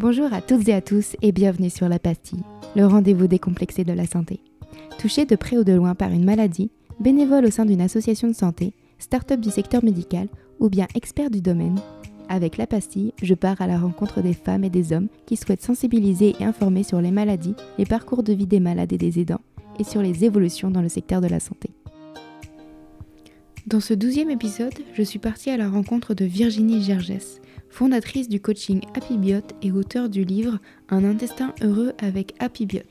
Bonjour à toutes et à tous et bienvenue sur La Pastille, le rendez-vous décomplexé de la santé. Touché de près ou de loin par une maladie, bénévole au sein d'une association de santé, start-up du secteur médical ou bien expert du domaine, avec La Pastille, je pars à la rencontre des femmes et des hommes qui souhaitent sensibiliser et informer sur les maladies, les parcours de vie des malades et des aidants et sur les évolutions dans le secteur de la santé. Dans ce douzième épisode, je suis partie à la rencontre de Virginie Gergès, fondatrice du coaching HappyBiot et auteur du livre Un intestin heureux avec HappyBiot.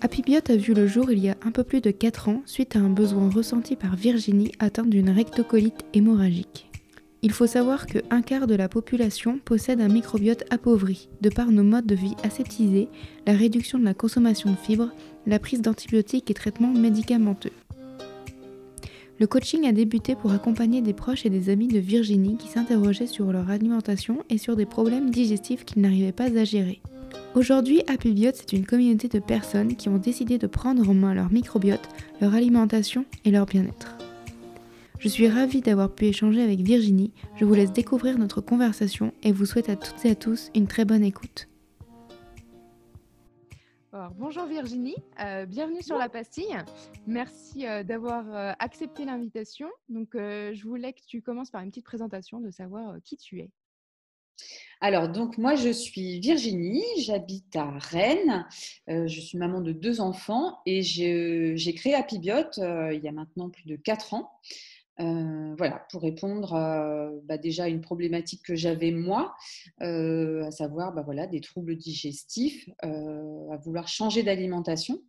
HappyBiot a vu le jour il y a un peu plus de 4 ans suite à un besoin ressenti par Virginie atteinte d'une rectocolite hémorragique. Il faut savoir que un quart de la population possède un microbiote appauvri, de par nos modes de vie ascétisés, la réduction de la consommation de fibres, la prise d'antibiotiques et traitements médicamenteux. Le coaching a débuté pour accompagner des proches et des amis de Virginie qui s'interrogeaient sur leur alimentation et sur des problèmes digestifs qu'ils n'arrivaient pas à gérer. Aujourd'hui, HappyBiot, c'est une communauté de personnes qui ont décidé de prendre en main leur microbiote, leur alimentation et leur bien-être. Je suis ravie d'avoir pu échanger avec Virginie, je vous laisse découvrir notre conversation et vous souhaite à toutes et à tous une très bonne écoute bonjour Virginie, euh, bienvenue sur la pastille. Merci euh, d'avoir euh, accepté l'invitation. Je voulais que tu commences par une petite présentation de savoir qui tu es. Alors, donc moi, je suis Virginie, j'habite à Rennes, je suis maman de deux enfants et j'ai créé Happybiot il y a maintenant plus de quatre ans. Euh, voilà, pour répondre à, bah, déjà à une problématique que j'avais moi, euh, à savoir bah, voilà, des troubles digestifs, euh, à vouloir changer d'alimentation.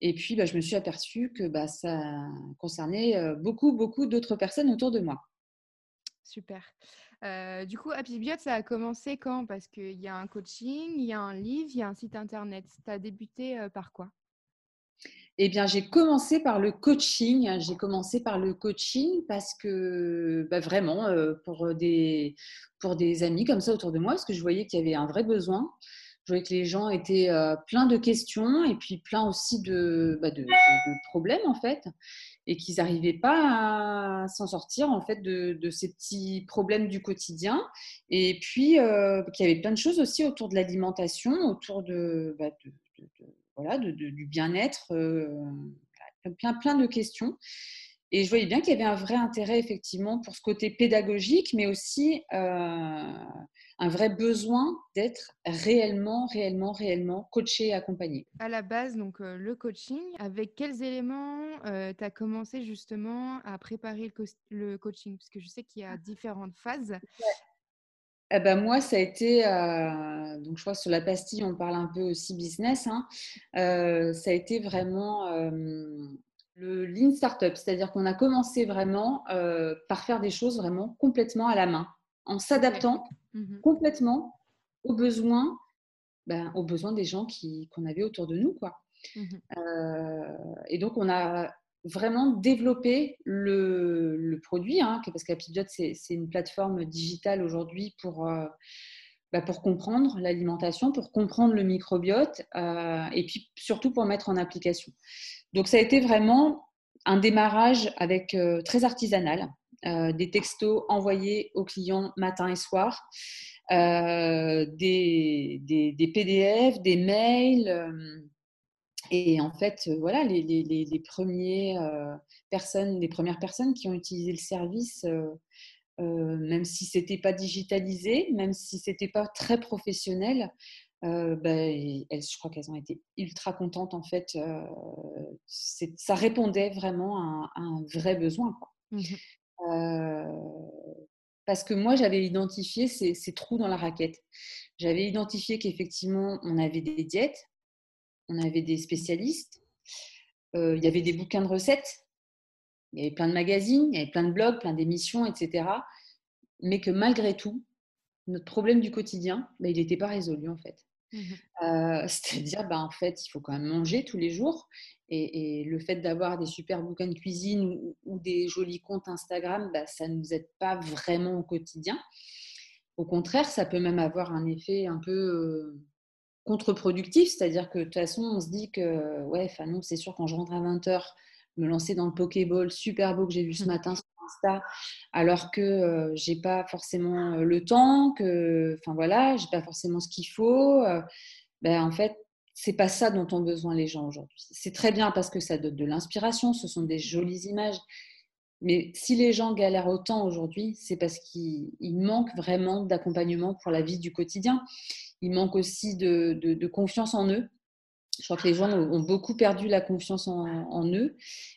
Et puis, bah, je me suis aperçue que ça concernait beaucoup, beaucoup d'autres personnes autour de moi. Super. du coup, Happy ça a commencé quand? Parce qu'il y a un coaching, il y a un livre, il y a un site internet. Tu as débuté par quoi? Eh bien, j'ai commencé par le coaching. J'ai commencé par le coaching parce que, bah, vraiment, euh, pour des, pour des amis comme ça autour de moi, parce que je voyais qu'il y avait un vrai besoin. Je voyais que les gens étaient euh, pleins de questions et puis plein aussi de, bah, de, problèmes, en fait, et qu'ils n'arrivaient pas à s'en sortir, en fait, de, de, ces petits problèmes du quotidien. Et puis, euh, qu'il y avait plein de choses aussi autour de l'alimentation, autour de, bah, de voilà, du bien-être, euh, plein, plein de questions. Et je voyais bien qu'il y avait un vrai intérêt effectivement pour ce côté pédagogique, mais aussi euh, un vrai besoin d'être réellement, réellement, réellement coaché et accompagné. À la base, donc euh, le coaching, avec quels éléments tu as commencé justement à préparer le, coaching? Parce que je sais qu'il y a différentes phases. Eh ben moi, ça a été, euh, donc je crois que sur la pastille, on parle un peu aussi business, hein, euh, ça a été vraiment euh, le lean startup, c'est-à-dire qu'on a commencé vraiment par faire des choses vraiment complètement à la main, en s'adaptant mmh complètement aux besoins, ben, aux besoins des gens qu'on avait autour de nous. Quoi. Mmh et donc, on a vraiment développer le, produit, hein, parce qu'Apibiot, c'est une plateforme digitale aujourd'hui pour, euh, bah, pour comprendre l'alimentation, pour comprendre le microbiote, euh, et puis surtout pour mettre en application. Donc ça a été vraiment un démarrage avec euh, très artisanal, des textos envoyés aux clients matin et soir, des, des, PDF, des mails et en fait, euh, voilà, les, les, les, premiers, euh, personnes, les premières personnes qui ont utilisé le service, euh, même si ce n'était pas digitalisé, même si ce n'était pas très professionnel, ben, elles, je crois qu'elles ont été ultra contentes. En fait, ça répondait vraiment à un, vrai besoin. Mmh parce que moi, j'avais identifié ces, ces, trous dans la raquette. J'avais identifié qu'effectivement, on avait des diètes, on avait des spécialistes, euh, il y avait des bouquins de recettes, il y avait plein de magazines, il y avait plein de blogs, plein d'émissions, etc. Mais que malgré tout, notre problème du quotidien, bah, il n'était pas résolu en fait. Mmh euh, c'est-à-dire, bah, en fait, il faut quand même manger tous les jours. Et, le fait d'avoir des super bouquins de cuisine ou, des jolis comptes Instagram, bah, ça ne nous aide pas vraiment au quotidien. Au contraire, ça peut même avoir un effet un peu euh, contre-productif, c'est-à-dire que de toute façon, on se dit que, ouais, enfin non, c'est sûr, quand je rentre à 20h, me lancer dans le Pokéball super beau que j'ai vu ce mmh. matin sur Insta alors que je j'ai pas forcément le temps, que, enfin voilà, j'ai pas forcément ce qu'il faut. ben, en fait, c'est pas ça dont ont besoin les gens aujourd'hui. C'est très bien parce que ça donne de l'inspiration, ce sont des jolies images. Mais si les gens galèrent autant aujourd'hui, c'est parce qu'il manque vraiment d'accompagnement pour la vie du quotidien. Il manque aussi de, confiance en eux. Je crois que les gens ont beaucoup perdu la confiance en, eux.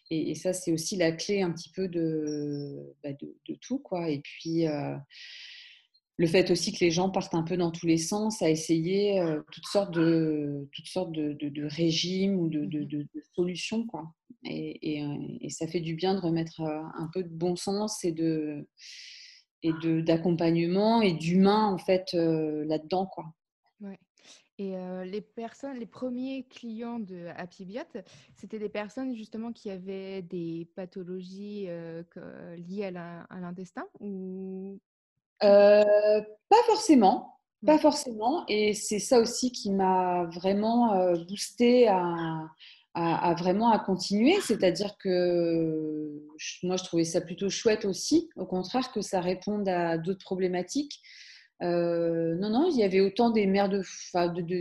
Et, ça, c'est aussi la clé un petit peu de, bah, de, tout. Quoi. Et puis, euh, le fait aussi que les gens partent un peu dans tous les sens à essayer euh, toutes sortes de, toutes sortes de, régimes ou de, mmh solutions. Quoi. Et, euh, et, ça fait du bien de remettre un peu de bon sens et de et d'accompagnement et d'humain en fait là-dedans quoi. Ouais. Et les personnes, les premiers clients de Happy c'était des personnes justement qui avaient des pathologies liées à l'intestin ou euh, pas forcément, pas forcément. Et c'est ça aussi qui m'a vraiment euh, boosté à, à, vraiment à continuer. C'est-à-dire que moi, je trouvais ça plutôt chouette aussi, au contraire, que ça réponde à d'autres problématiques. Euh, non, non, il y avait autant des mères de,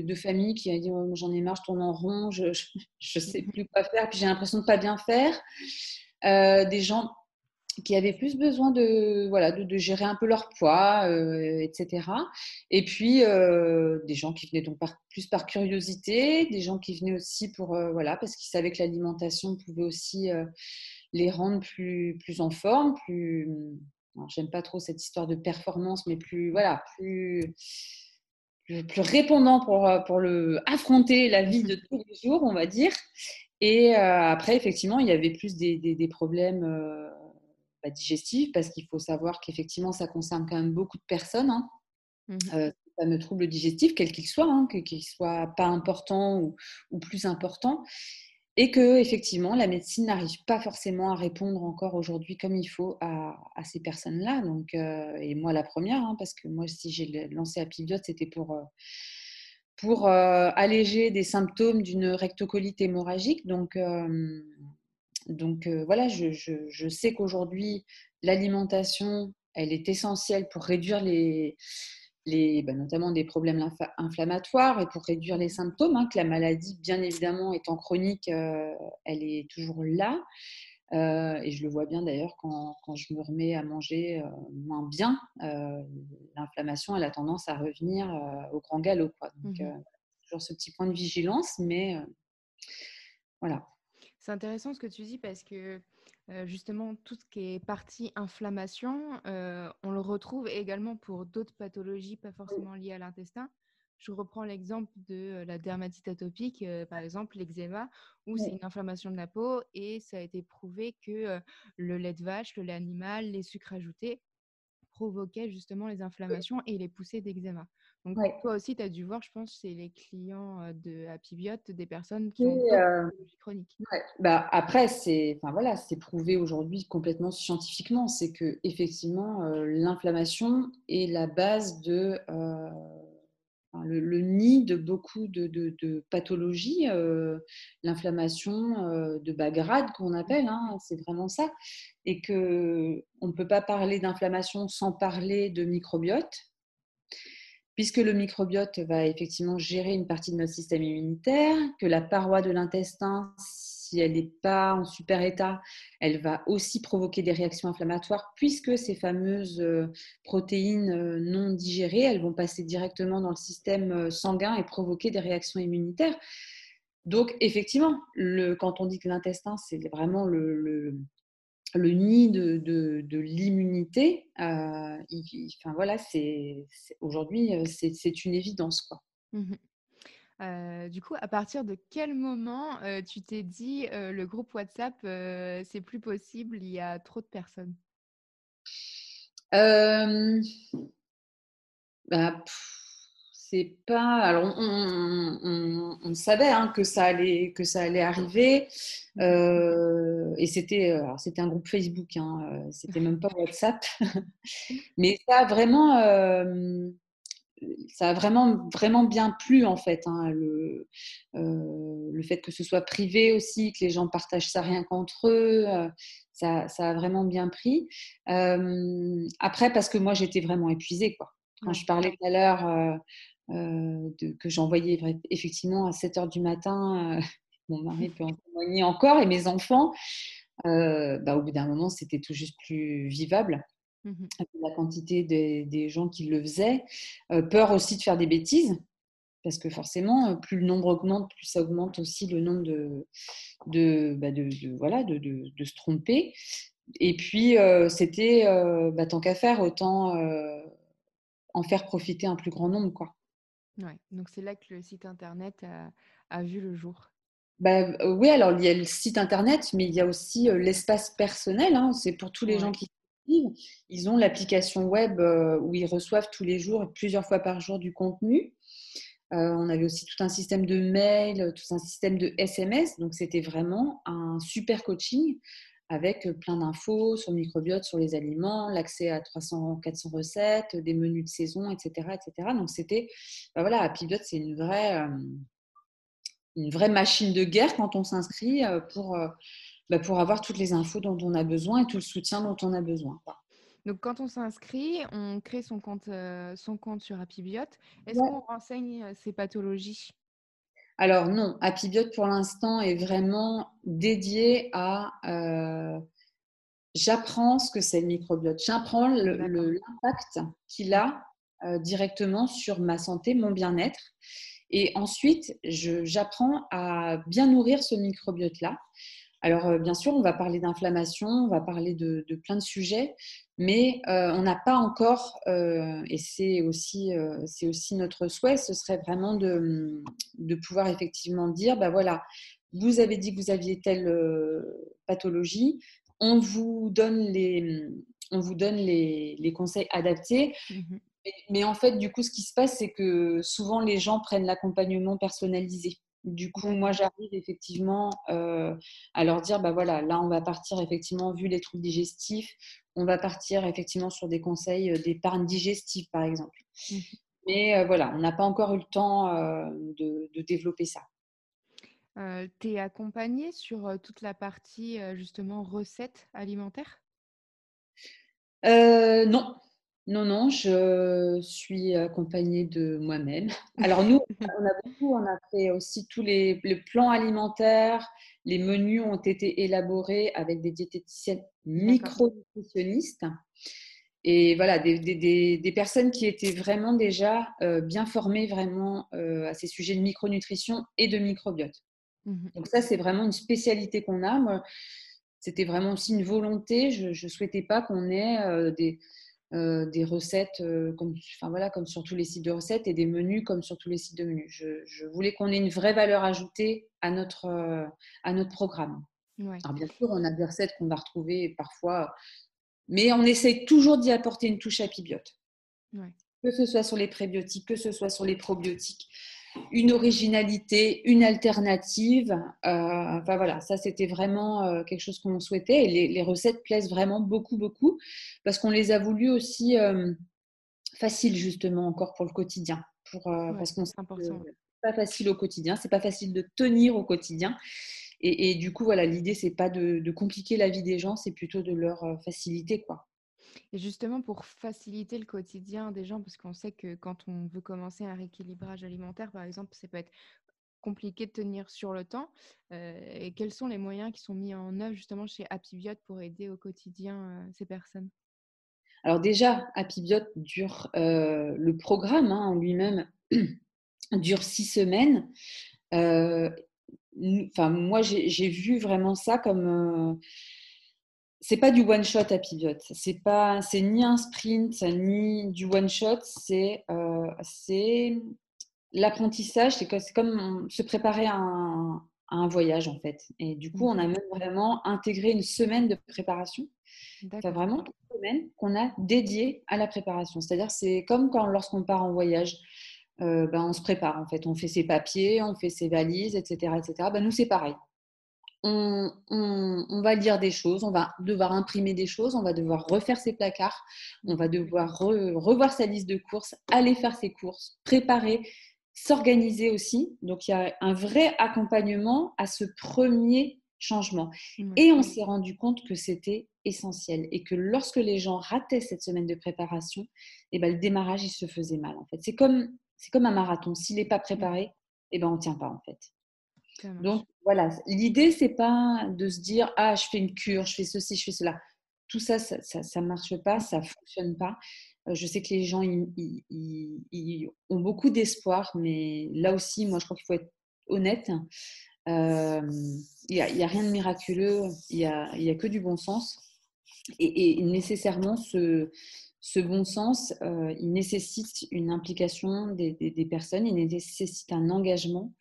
de, famille qui ont dit oh, j'en ai marre, je tourne en rond, je ne sais plus quoi faire, puis j'ai l'impression de pas bien faire. des gens qui avaient plus besoin de, gérer un peu leur poids, euh, etc. Et puis, euh, des gens qui venaient donc plus par curiosité, des gens qui venaient aussi pour, euh, parce qu'ils savaient que l'alimentation pouvait aussi les rendre plus, plus en forme, plus, j'aime pas trop cette histoire de performance, mais plus, voilà, plus, plus, répondant pour, pour le, affronter la vie de tous les jours, on va dire. Et après, effectivement, il y avait plus des, des, des problèmes digestive, parce qu'il faut savoir qu'effectivement, ça concerne quand même beaucoup de personnes. Hein. Mmh euh, fameux trouble digestif, quel qu'il soit, hein, qu'il soit pas important ou, ou, plus important, et que effectivement, la médecine n'arrive pas forcément à répondre encore aujourd'hui comme il faut à, ces personnes-là. Donc, euh, et moi la première, hein, parce que moi, si j'ai lancé Apibiote, c'était pour euh, pour alléger des symptômes d'une rectocolite hémorragique. Donc, donc euh, voilà, je, sais qu'aujourd'hui, l'alimentation, elle est essentielle pour réduire les, les bah, notamment des problèmes inflammatoires et pour réduire les symptômes, hein, que la maladie, bien évidemment, étant chronique, euh, elle est toujours là. Euh, et je le vois bien d'ailleurs quand, je me remets à manger moins bien, l'inflammation, elle a tendance à revenir au grand galop. Quoi. Donc, mmh toujours ce petit point de vigilance, mais voilà. C'est intéressant ce que tu dis parce que justement, tout ce qui est partie inflammation, on le retrouve également pour d'autres pathologies pas forcément liées à l'intestin. Je reprends l'exemple de la dermatite atopique, par exemple l'eczéma, où c'est une inflammation de la peau et ça a été prouvé que le lait de vache, le lait animal, les sucres ajoutés provoquaient justement les inflammations et les poussées d'eczéma. Donc, toi aussi, tu as dû voir, je pense, c'est les clients de Happy des personnes qui ont euh, chronique. Bah, après, c'est enfin, voilà, prouvé aujourd'hui complètement scientifiquement. C'est que effectivement, l'inflammation est la base de. le, nid de beaucoup de, de, pathologies, l'inflammation de bas grade qu'on appelle, hein, c'est vraiment ça. Et qu'on ne peut pas parler d'inflammation sans parler de microbiote, puisque le microbiote va effectivement gérer une partie de notre système immunitaire, que la paroi de l'intestin, si elle n'est pas en super état, elle va aussi provoquer des réactions inflammatoires, puisque ces fameuses euh, protéines euh, non digérées, elles vont passer directement dans le système euh, sanguin et provoquer des réactions immunitaires. Donc, effectivement, quand on dit que l'intestin, c'est vraiment le nid de, de, l'immunité, euh, enfin voilà, c'est aujourd'hui euh, c'est une évidence quoi. Mmh euh, du coup, à partir de quel moment tu t'es dit le groupe WhatsApp c'est plus possible, il y a trop de personnes? Bah, c'est pas. Alors, on, savait hein, que ça allait que ça allait arriver, euh, et c'était c'était un groupe Facebook, hein, euh, c'était même pas WhatsApp, mais ça vraiment. Euh, ça a vraiment, vraiment bien plu en fait. Hein, le, le, fait que ce soit privé aussi, que les gens partagent ça rien qu'entre eux, ça, ça, a vraiment bien pris. après, parce que moi j'étais vraiment épuisée. Quoi. Quand je parlais tout à l'heure que j'envoyais effectivement à 7 heures du matin, mon mari peut en témoigner encore, et mes enfants, bah, au bout d'un moment, c'était tout juste plus vivable. Mmh la quantité des, gens qui le faisaient. peur aussi de faire des bêtises, parce que forcément, plus le nombre augmente, plus ça augmente aussi le nombre de, de, bah, voilà, de, de, se tromper. Et puis, c'était, bah, tant qu'à faire, autant en faire profiter un plus grand nombre. Quoi. Ouais, donc c'est là que le site internet a, vu le jour. Bah, oui, alors il y a le site internet, mais il y a aussi l'espace personnel. Hein. c'est pour tous les gens qui ils ont l'application web euh, où ils reçoivent tous les jours, plusieurs fois par jour, du contenu. Euh, on avait aussi tout un système de mail, tout un système de SMS. Donc, c'était vraiment un super coaching avec plein d'infos sur le microbiote, sur les aliments, l'accès à 300, 400 recettes, des menus de saison, etc. etc. Donc, c'était, bah voilà, Happybiote, c'est une vraie, une vraie machine de guerre quand on s'inscrit pour bah, pour avoir toutes les infos dont on a besoin et tout le soutien dont on a besoin. Donc, quand on s'inscrit, on crée son compte, euh, son compte sur Happybiote. Est-ce qu'on renseigne ces pathologies? Alors non, Happybiote pour l'instant est vraiment dédié à euh, j'apprends ce que c'est le microbiote, j'apprends l'impact qu'il a directement sur ma santé, mon bien-être. Et ensuite, j'apprends à bien nourrir ce microbiote-là. Alors, euh, bien sûr, on va parler d'inflammation, on va parler de, plein de sujets, mais euh, on n'a pas encore, euh, et c'est aussi, c'est aussi notre souhait, ce serait vraiment de, pouvoir effectivement dire, ben voilà, vous avez dit que vous aviez telle pathologie, on vous donne les, on vous donne les, conseils adaptés. Mmh mais en fait, du coup, ce qui se passe, c'est que souvent les gens prennent l'accompagnement personnalisé. Du coup, moi, j'arrive effectivement euh, à leur dire, bah voilà, là, on va partir effectivement, vu les troubles digestifs, on va partir effectivement sur des conseils euh, d'épargne digestive, par exemple. Mmh Mais euh, voilà, on n'a pas encore eu le temps de, développer ça. tu es accompagnée sur toute la partie justement recettes alimentaires? Non, non, non, je suis accompagnée de moi-même. Alors nous, on a beaucoup, on a fait aussi tous les, plans alimentaires, les menus ont été élaborés avec des diététiciennes micronutritionnistes et voilà, des, personnes qui étaient vraiment déjà euh, bien formées vraiment euh, à ces sujets de micronutrition et de microbiote. Mmh Donc ça, c'est vraiment une spécialité qu'on a. c'était vraiment aussi une volonté. Je ne souhaitais pas qu'on ait euh, des euh, des recettes euh, comme, enfin, voilà, comme sur tous les sites de recettes et des menus comme sur tous les sites de menus. Je, voulais qu'on ait une vraie valeur ajoutée à notre, euh, à notre programme. Alors bien sûr, on a des recettes qu'on va retrouver parfois, mais on essaye toujours d'y apporter une touche à Ouais. Que ce soit sur les prébiotiques, que ce soit sur les probiotiques une originalité, une alternative. Euh, enfin voilà, ça c'était vraiment euh, quelque chose qu'on souhaitait. Et les, recettes plaisent vraiment beaucoup, beaucoup, parce qu'on les a voulu aussi euh, faciles justement encore pour le quotidien. Pour, parce qu'on pas facile au quotidien, c'est pas facile de tenir au quotidien. Et, du coup, voilà, l'idée c'est pas de, de, compliquer la vie des gens, c'est plutôt de leur faciliter quoi. Et justement, pour faciliter le quotidien des gens, parce qu'on sait que quand on veut commencer un rééquilibrage alimentaire, par exemple, ça peut être compliqué de tenir sur le temps. Euh, et quels sont les moyens qui sont mis en œuvre justement chez Happybiote pour aider au quotidien euh, ces personnes? Alors déjà, Happybiote dure, euh, le programme hein, en lui-même dure six semaines. Enfin, moi, j'ai vu vraiment ça comme c'est pas du one shot à pivot. C'est pas, c'est ni un sprint ni du one shot. C'est, euh, c'est l'apprentissage. C'est, comme se préparer à un, voyage en fait. Et du coup, on a même vraiment intégré une semaine de préparation. C'est vraiment une semaine qu'on a dédiée à la préparation. C'est-à-dire, c'est comme quand lorsqu'on part en voyage. Euh, ben, on se prépare en fait, on fait ses papiers, on fait ses valises, etc. etc. Ben, nous, c'est pareil. On, va lire des choses, on va devoir imprimer des choses, on va devoir refaire ses placards, on va devoir revoir sa liste de courses, aller faire ses courses, préparer, s'organiser aussi. Donc il y a un vrai accompagnement à ce premier changement. Et on s'est rendu compte que c'était essentiel et que lorsque les gens rataient cette semaine de préparation, eh ben, le démarrage, il se faisait mal en fait. C'est comme, c'est comme un marathon. S'il n'est pas préparé, eh ben, on ne tient pas en fait. Donc voilà, l'idée, c'est pas de se dire ah je fais une cure, je fais ceci, je fais cela. Tout ça, ça, ne marche pas, ça fonctionne pas. Euh, je sais que les gens ont beaucoup d'espoir, mais là aussi, moi, je crois qu'il faut être honnête. Euh, il n'y a, rien de miraculeux, il n'y a, a, que du bon sens. Et, nécessairement, ce, bon sens, euh, il nécessite une implication des, personnes, il nécessite un engagement.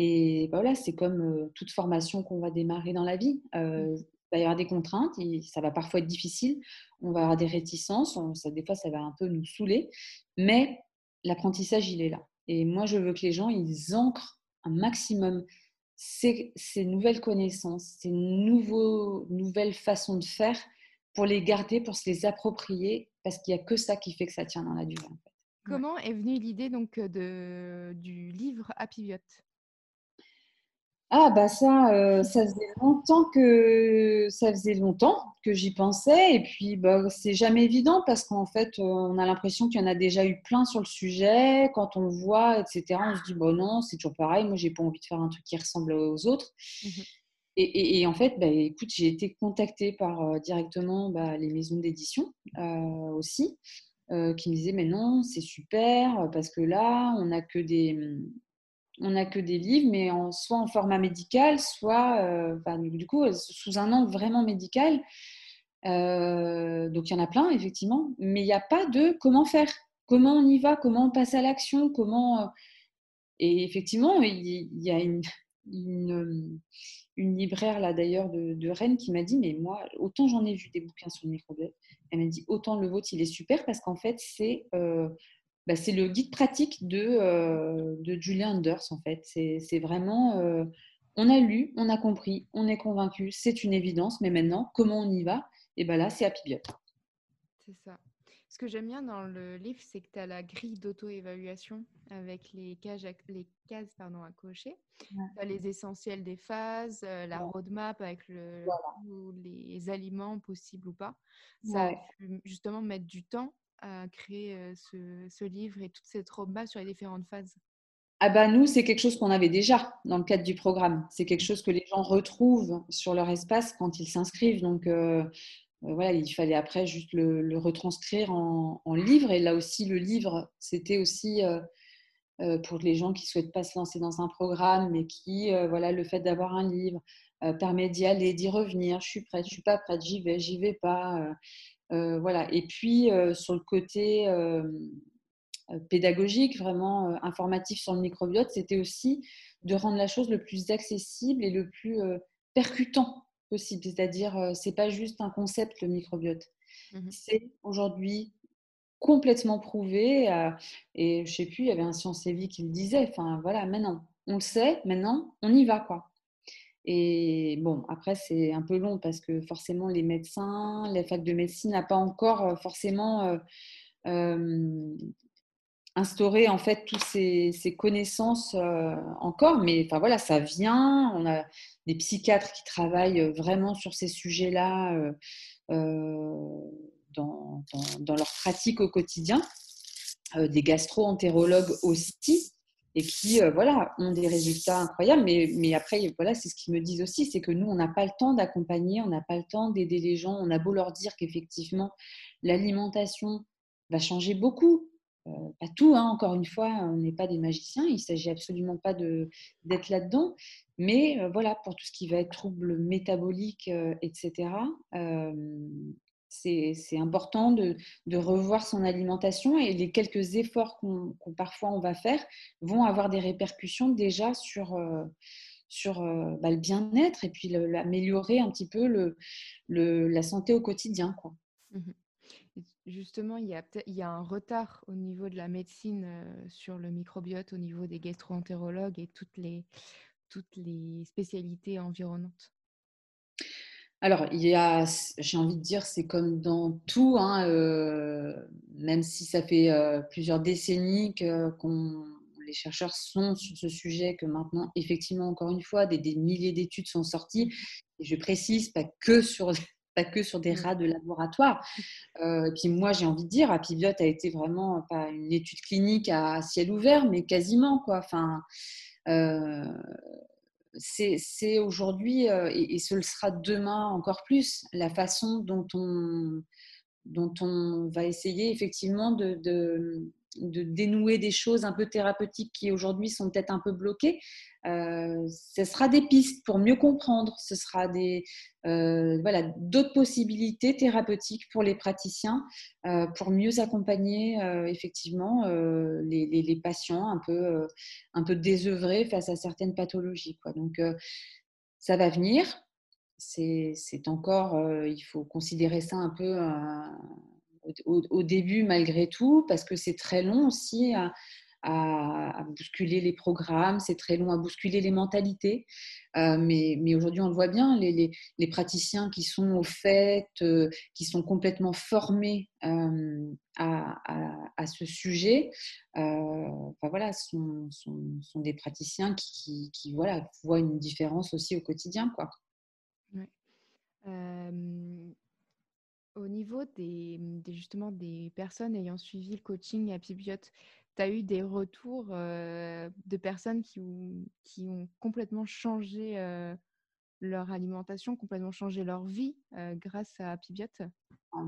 Et bah voilà, c'est comme euh, toute formation qu'on va démarrer dans la vie. Euh, mmh. il va y avoir des contraintes, ça va parfois être difficile, on va avoir des réticences, ça, des fois ça va un peu nous saouler, mais l'apprentissage, il est là. Et moi, je veux que les gens, ils ancrent un maximum ces, ces nouvelles connaissances, ces nouveaux, nouvelles façons de faire pour les garder, pour se les approprier, parce qu'il n'y a que ça qui fait que ça tient dans la durée. Comment est venue l'idée donc de, du livre Happy Biot ah bah ça, euh, ça faisait longtemps que ça faisait longtemps que j'y pensais et puis bah c'est jamais évident parce qu'en fait euh, on a l'impression qu'il y en a déjà eu plein sur le sujet. Quand on le voit, etc. On se dit bon non c'est toujours pareil. Moi j'ai pas envie de faire un truc qui ressemble aux autres. Mmh et, en fait, bah, écoute, j'ai été contactée par euh, directement bah, les maisons d'édition aussi, qui me disaient mais non c'est super parce que là on n'a que des on n'a que des livres, mais soit en format médical, soit euh, du coup sous un angle vraiment médical. Euh, donc il y en a plein, effectivement, mais il n'y a pas de comment faire, comment on y va, comment on passe à l'action, comment. Euh, et effectivement, il y a une, une, libraire là d'ailleurs de, Rennes qui m'a dit, mais moi, autant j'en ai vu des bouquins sur le microbiote, elle m'a dit, autant le vôtre, il est super parce qu'en fait, c'est bah, c'est le guide pratique de, euh, de Julia Anders, en fait. C'est vraiment, euh, on a lu, on a compris, on est convaincu, c'est une évidence, mais maintenant, comment on y va? Et bien là, c'est Happy Biot. C'est ça. Ce que j'aime bien dans le livre, c'est que tu as la grille d'auto-évaluation avec les, cases, les cases pardon, à cocher. Tu as les essentiels des phases, euh, la roadmap avec le, les aliments possibles ou pas. Ça justement mettre du temps à créer ce, livre et toutes ces traumas sur les différentes phases? Ah bah nous, c'est quelque chose qu'on avait déjà dans le cadre du programme. C'est quelque chose que les gens retrouvent sur leur espace quand ils s'inscrivent. Donc voilà, il fallait après juste le, retranscrire en, livre. Et là aussi, le livre, c'était aussi pour les gens qui ne souhaitent pas se lancer dans un programme, mais qui, voilà, le fait d'avoir un livre permet d'y aller, d'y revenir. Je suis prête, je suis pas prête, j'y vais, j'y vais pas. Euh, voilà. Et puis, euh, sur le côté euh, pédagogique, vraiment informatif sur le microbiote, c'était aussi de rendre la chose le plus accessible et le plus percutant possible. C'est-à-dire, c'est pas juste un concept, le microbiote. Mmh c'est aujourd'hui complètement prouvé. et je sais plus, il y avait un Science et Vie qui le disait. Enfin, voilà, maintenant, on le sait, maintenant, on y va, quoi. Et bon, après, c'est un peu long parce que forcément, les médecins, la fac de médecine n'a pas encore forcément instauré en fait toutes ces, connaissances encore. Mais enfin voilà, ça vient. On a des psychiatres qui travaillent vraiment sur ces sujets-là dans, dans, leur pratique au quotidien. des gastro-entérologues aussi et qui euh, voilà, ont des résultats incroyables. Mais, mais après, voilà, c'est ce qu'ils me disent aussi, c'est que nous, on n'a pas le temps d'accompagner, on n'a pas le temps d'aider les gens. On a beau leur dire qu'effectivement, l'alimentation va changer beaucoup. Euh, pas tout, hein, encore une fois, on n'est pas des magiciens, il ne s'agit absolument pas d'être là-dedans. Mais euh, voilà, pour tout ce qui va être troubles métaboliques, etc., c'est important de, revoir son alimentation et les quelques efforts qu'on parfois on va faire vont avoir des répercussions déjà sur, euh, sur euh, bah, le bien-être et puis améliorer un petit peu le, la santé au quotidien. Quoi. Mmh Justement, il y, a il y a un retard au niveau de la médecine euh, sur le microbiote, au niveau des gastro-entérologues et toutes les, toutes les spécialités environnantes alors, il y a, j'ai envie de dire, c'est comme dans tout, hein, même si ça fait plusieurs décennies que les chercheurs sont sur ce sujet, que maintenant, effectivement, encore une fois, des, milliers d'études sont sorties. Et je précise, pas que sur, pas que sur des mmh. rats de laboratoire. et puis moi, j'ai envie de dire, Apiviote a été vraiment pas une étude clinique à ciel ouvert, mais quasiment quoi. Enfin, c'est aujourd'hui, euh, et, ce le sera demain encore plus, la façon dont on, dont on va essayer effectivement de, de dénouer des choses un peu thérapeutiques qui aujourd'hui sont peut-être un peu bloquées. Euh, ce sera des pistes pour mieux comprendre, ce sera des euh, voilà d'autres possibilités thérapeutiques pour les praticiens euh, pour mieux accompagner effectivement les, patients un peu un peu désœuvrés face à certaines pathologies. Donc ça va venir. C'est encore, il faut considérer ça un peu au, début malgré tout, parce que c'est très long aussi à, bousculer les programmes, c'est très long à bousculer les mentalités. Euh, mais, aujourd'hui, on le voit bien, les, praticiens qui sont au fait, euh, qui sont complètement formés euh, à, ce sujet, enfin, voilà, sont, des praticiens qui, qui, voilà, voient une différence aussi au quotidien. Quoi. Au niveau des, justement des personnes ayant suivi le coaching à Pibiote, tu as eu des retours de personnes qui ont, qui ont complètement changé leur alimentation, complètement changé leur vie grâce à Pibiote ah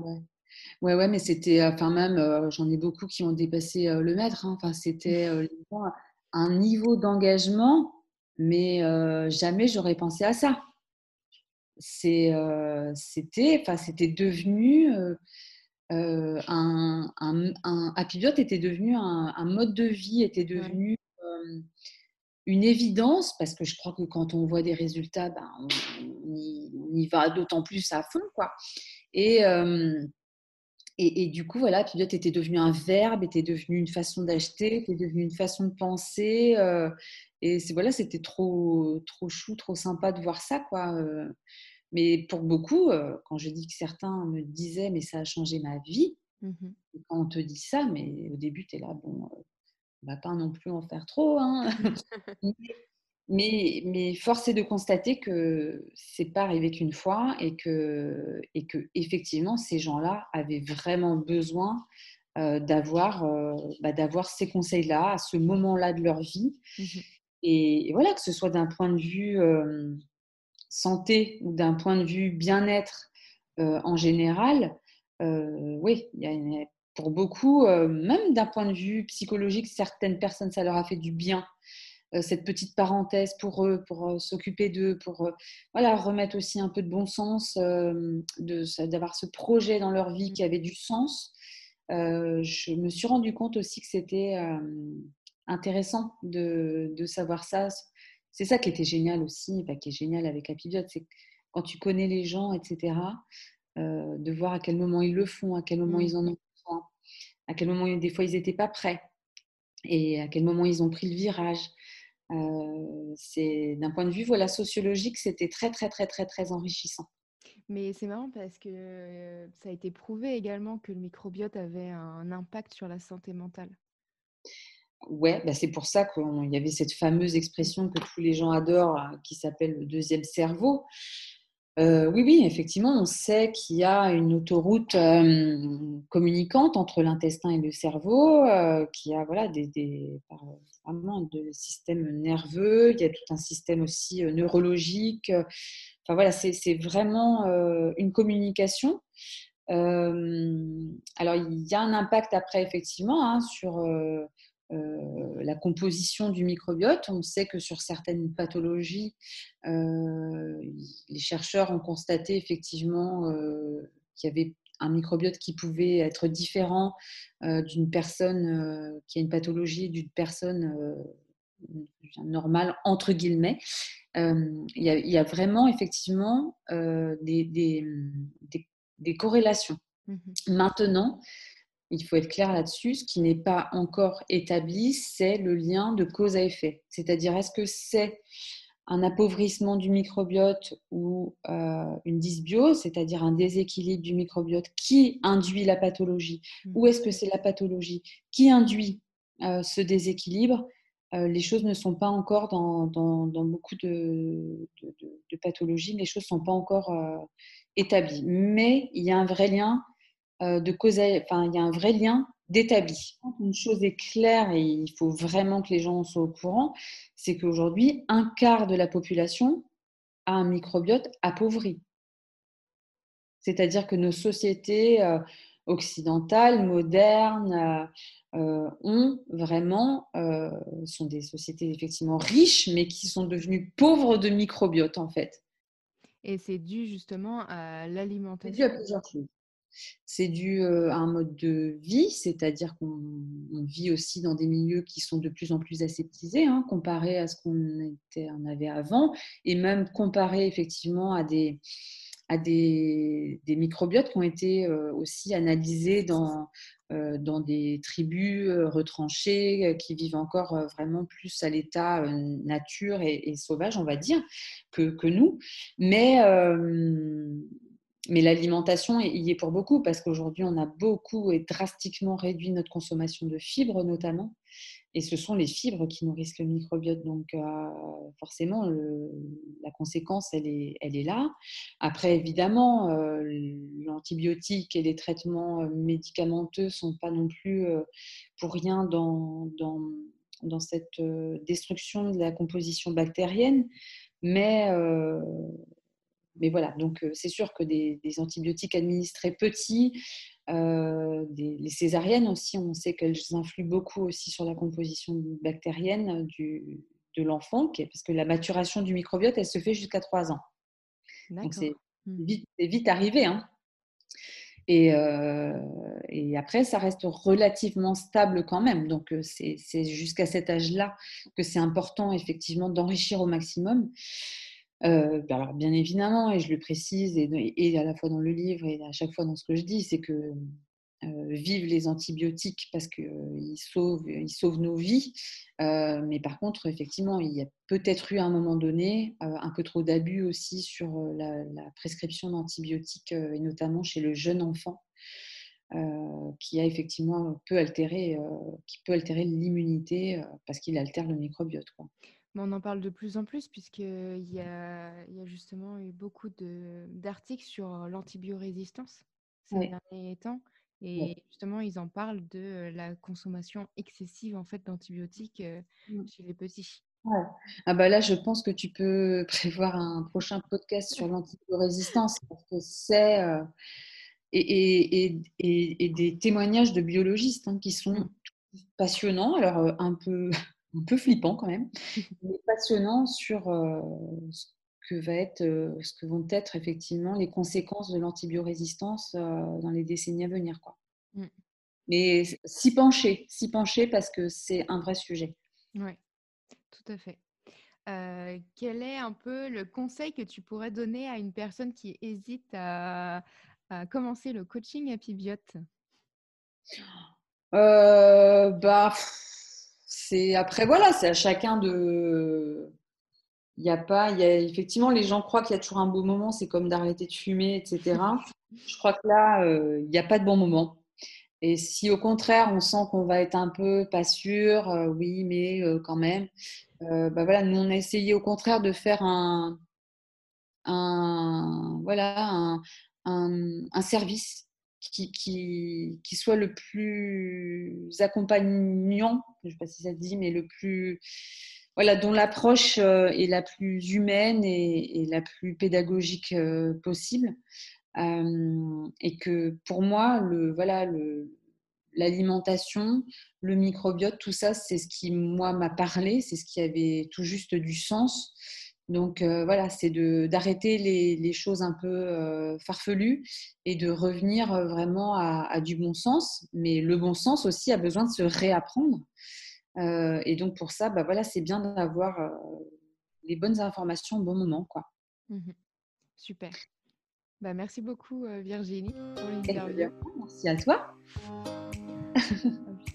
ouais. ouais. mais c'était, enfin même, j'en ai beaucoup qui ont dépassé le maître. Hein. Enfin, c'était un niveau d'engagement, mais jamais j'aurais pensé à ça c'était enfin c'était devenu un, un, un était devenu un, mode de vie, était devenu une évidence parce que je crois que quand on voit des résultats, ben, on, y, va d'autant plus à fond, quoi. Et, et, du coup, voilà, Apibiote était devenu un verbe, était devenu une façon d'acheter, était devenu une façon de penser. Et voilà, c'était trop, trop chou, trop sympa de voir ça, quoi. Mais pour beaucoup, euh, quand je dis que certains me disaient, mais ça a changé ma vie, mmh quand on te dit ça, mais au début, tu es là, bon, euh, on va pas non plus en faire trop. Hein mais, mais force est de constater que c'est pas arrivé qu'une fois et que, et que effectivement, ces gens-là avaient vraiment besoin euh, d'avoir bah, d'avoir ces conseils-là à ce moment-là de leur vie. Mmh et, et, voilà, que ce soit d'un point de vue santé ou d'un point de vue bien-être euh, en général, euh, oui, y a, pour beaucoup, même d'un point de vue psychologique, certaines personnes, ça leur a fait du bien cette petite parenthèse pour eux, pour s'occuper d'eux, pour voilà, remettre aussi un peu de bon sens, d'avoir ce projet dans leur vie qui avait du sens. je me suis rendu compte aussi que c'était intéressant de, de, savoir ça, c'est ça qui était génial aussi, qui est génial avec Apibiote, c'est quand tu connais les gens, etc., euh, de voir à quel moment ils le font, à quel moment mmh. ils en ont besoin, à quel moment des fois ils n'étaient pas prêts et à quel moment ils ont pris le virage. Euh, c'est d'un point de vue voilà sociologique, c'était très très très très très enrichissant. Mais c'est marrant parce que euh, ça a été prouvé également que le microbiote avait un impact sur la santé mentale. Ouais, bah c'est pour ça qu'il y avait cette fameuse expression que tous les gens adorent hein, qui s'appelle le deuxième cerveau. Euh, oui, oui, effectivement, on sait qu'il y a une autoroute communicante entre l'intestin et le cerveau, euh, qu'il y a voilà, des, des de système nerveux, il y a tout un système aussi euh, neurologique. Enfin voilà, c'est vraiment une communication. alors, il y a un impact après, effectivement, hein, sur euh, la composition du microbiote. On sait que sur certaines pathologies, euh, les chercheurs ont constaté effectivement euh, qu'il y avait un microbiote qui pouvait être différent d'une personne qui a une pathologie d'une personne normale, entre guillemets. Il y, a vraiment effectivement des, des, corrélations. Mmh Maintenant, il faut être clair là-dessus, ce qui n'est pas encore établi, c'est le lien de cause à effet. C'est-à-dire, est-ce que c'est un appauvrissement du microbiote ou une dysbiose, c'est-à-dire un déséquilibre du microbiote qui induit la pathologie, mmh. ou est-ce que c'est la pathologie qui induit ce déséquilibre les choses ne sont pas encore dans, beaucoup de, pathologies, les choses ne sont pas encore établies. Mais il y a un vrai lien de cause, enfin, il y a un vrai lien d'établi. Une chose est claire et il faut vraiment que les gens soient au courant, c'est qu'aujourd'hui, un quart de la population a un microbiote appauvri. C'est-à-dire que nos sociétés euh, occidentales, modernes, euh, euh, ont vraiment, sont des sociétés effectivement riches, mais qui sont devenues pauvres de microbiote en fait. Et c'est dû justement à l'alimentation. C'est dû à plusieurs choses. C'est dû à un mode de vie, c'est-à-dire qu'on vit aussi dans des milieux qui sont de plus en plus aseptisés, hein, comparé à ce qu'on en avait avant, et même comparé effectivement à des, à des, microbiotes qui ont été aussi analysés dans, dans des tribus retranchées qui vivent encore vraiment plus à l'état nature et, sauvage, on va dire, que, que nous. Mais mais l'alimentation y est pour beaucoup parce qu'aujourd'hui, on a beaucoup et drastiquement réduit notre consommation de fibres notamment. Et ce sont les fibres qui nourrissent le microbiote. Donc, euh, forcément, la conséquence, elle est, là. Après, évidemment, euh, l'antibiotique et les traitements euh, médicamenteux ne sont pas non plus pour rien dans, dans, cette destruction de la composition bactérienne. Mais mais voilà, donc c'est sûr que des, antibiotiques administrés petits, les césariennes aussi, on sait qu'elles influent beaucoup aussi sur la composition bactérienne du, de l'enfant, parce que la maturation du microbiote, elle se fait jusqu'à 3 ans. Donc c'est mmh. vite, vite, arrivé. Hein. Et, et, après, ça reste relativement stable quand même. Donc, c'est jusqu'à cet âge-là que c'est important, effectivement, d'enrichir au maximum. Euh, bah, alors bien évidemment, et je le précise, et, à la fois dans le livre et à chaque fois dans ce que je dis, c'est que euh, vivent les antibiotiques parce qu'ils euh, sauvent, nos vies. mais par contre, effectivement, il y a peut-être eu à un moment donné un peu trop d'abus aussi sur la, prescription d'antibiotiques, et notamment chez le jeune enfant. qui a effectivement peut altérer, qui peut altérer l'immunité parce qu'il altère le microbiote. On en parle de plus en plus puisqu'il y a, y a justement eu beaucoup d'articles sur l'antibiorésistance ces derniers temps. Et justement, ils en parlent de la consommation excessive en fait d'antibiotiques mmh. chez les petits. Ah bah là, je pense que tu peux prévoir un prochain podcast sur l'antibiorésistance parce que c'est et, et, et, des témoignages de biologistes hein, qui sont mmh. passionnants. Alors un peu un peu flippant quand même, mais passionnant sur euh, ce que va être, euh, ce que vont être effectivement les conséquences de l'antibiorésistance euh, dans les décennies à venir, quoi. Mmh. Mais s'y pencher, s'y pencher parce que c'est un vrai sujet. Oui, tout à fait. quel est un peu le conseil que tu pourrais donner à une personne qui hésite à, commencer le coaching à Pibiote? Bah, c'est après voilà, c'est à chacun de. Il n'y a pas, il y a effectivement les gens croient qu'il y a toujours un beau moment, c'est comme d'arrêter de fumer, etc. Je crois que là, euh, il n'y a pas de bon moment. Et si au contraire on sent qu'on va être un peu pas sûr, euh, oui, mais euh, quand même, bah voilà, nous on a essayé au contraire de faire un, un voilà un service qui, qui, soit le plus accompagnant, je ne sais pas si ça se dit, mais le plus, voilà, dont l'approche euh, est la plus humaine et, la plus pédagogique euh, possible. Euh, et que pour moi, le, voilà, le, l'alimentation, le microbiote, tout ça, c'est ce qui, moi, m'a parlé, c'est ce qui avait tout juste du sens. Donc euh, voilà, c'est d'arrêter les, choses un peu euh, farfelues et de revenir euh, vraiment à, du bon sens. Mais le bon sens aussi a besoin de se réapprendre. et donc pour ça, bah, voilà, c'est bien d'avoir les bonnes informations au bon moment. Quoi. Mmh Super. Bah, merci beaucoup Virginie pour l'interview. Merci à toi.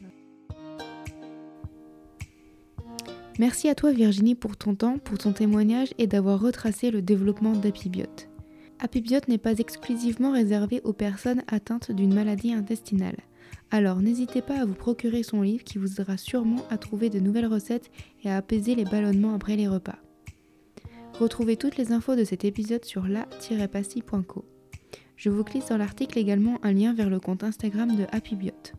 Merci à toi Virginie pour ton temps, pour ton témoignage et d'avoir retracé le développement d'Apibiote. Apibiote n'est pas exclusivement réservé aux personnes atteintes d'une maladie intestinale. Alors n'hésitez pas à vous procurer son livre qui vous aidera sûrement à trouver de nouvelles recettes et à apaiser les ballonnements après les repas. Retrouvez toutes les infos de cet épisode sur la-pastille.co. Je vous glisse dans l'article également un lien vers le compte Instagram de Happybiote.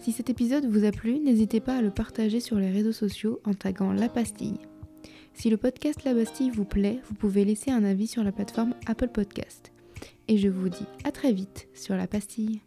Si cet épisode vous a plu, n'hésitez pas à le partager sur les réseaux sociaux en taguant La Pastille. Si le podcast La Bastille vous plaît, vous pouvez laisser un avis sur la plateforme Apple Podcast. Et je vous dis à très vite sur La Pastille.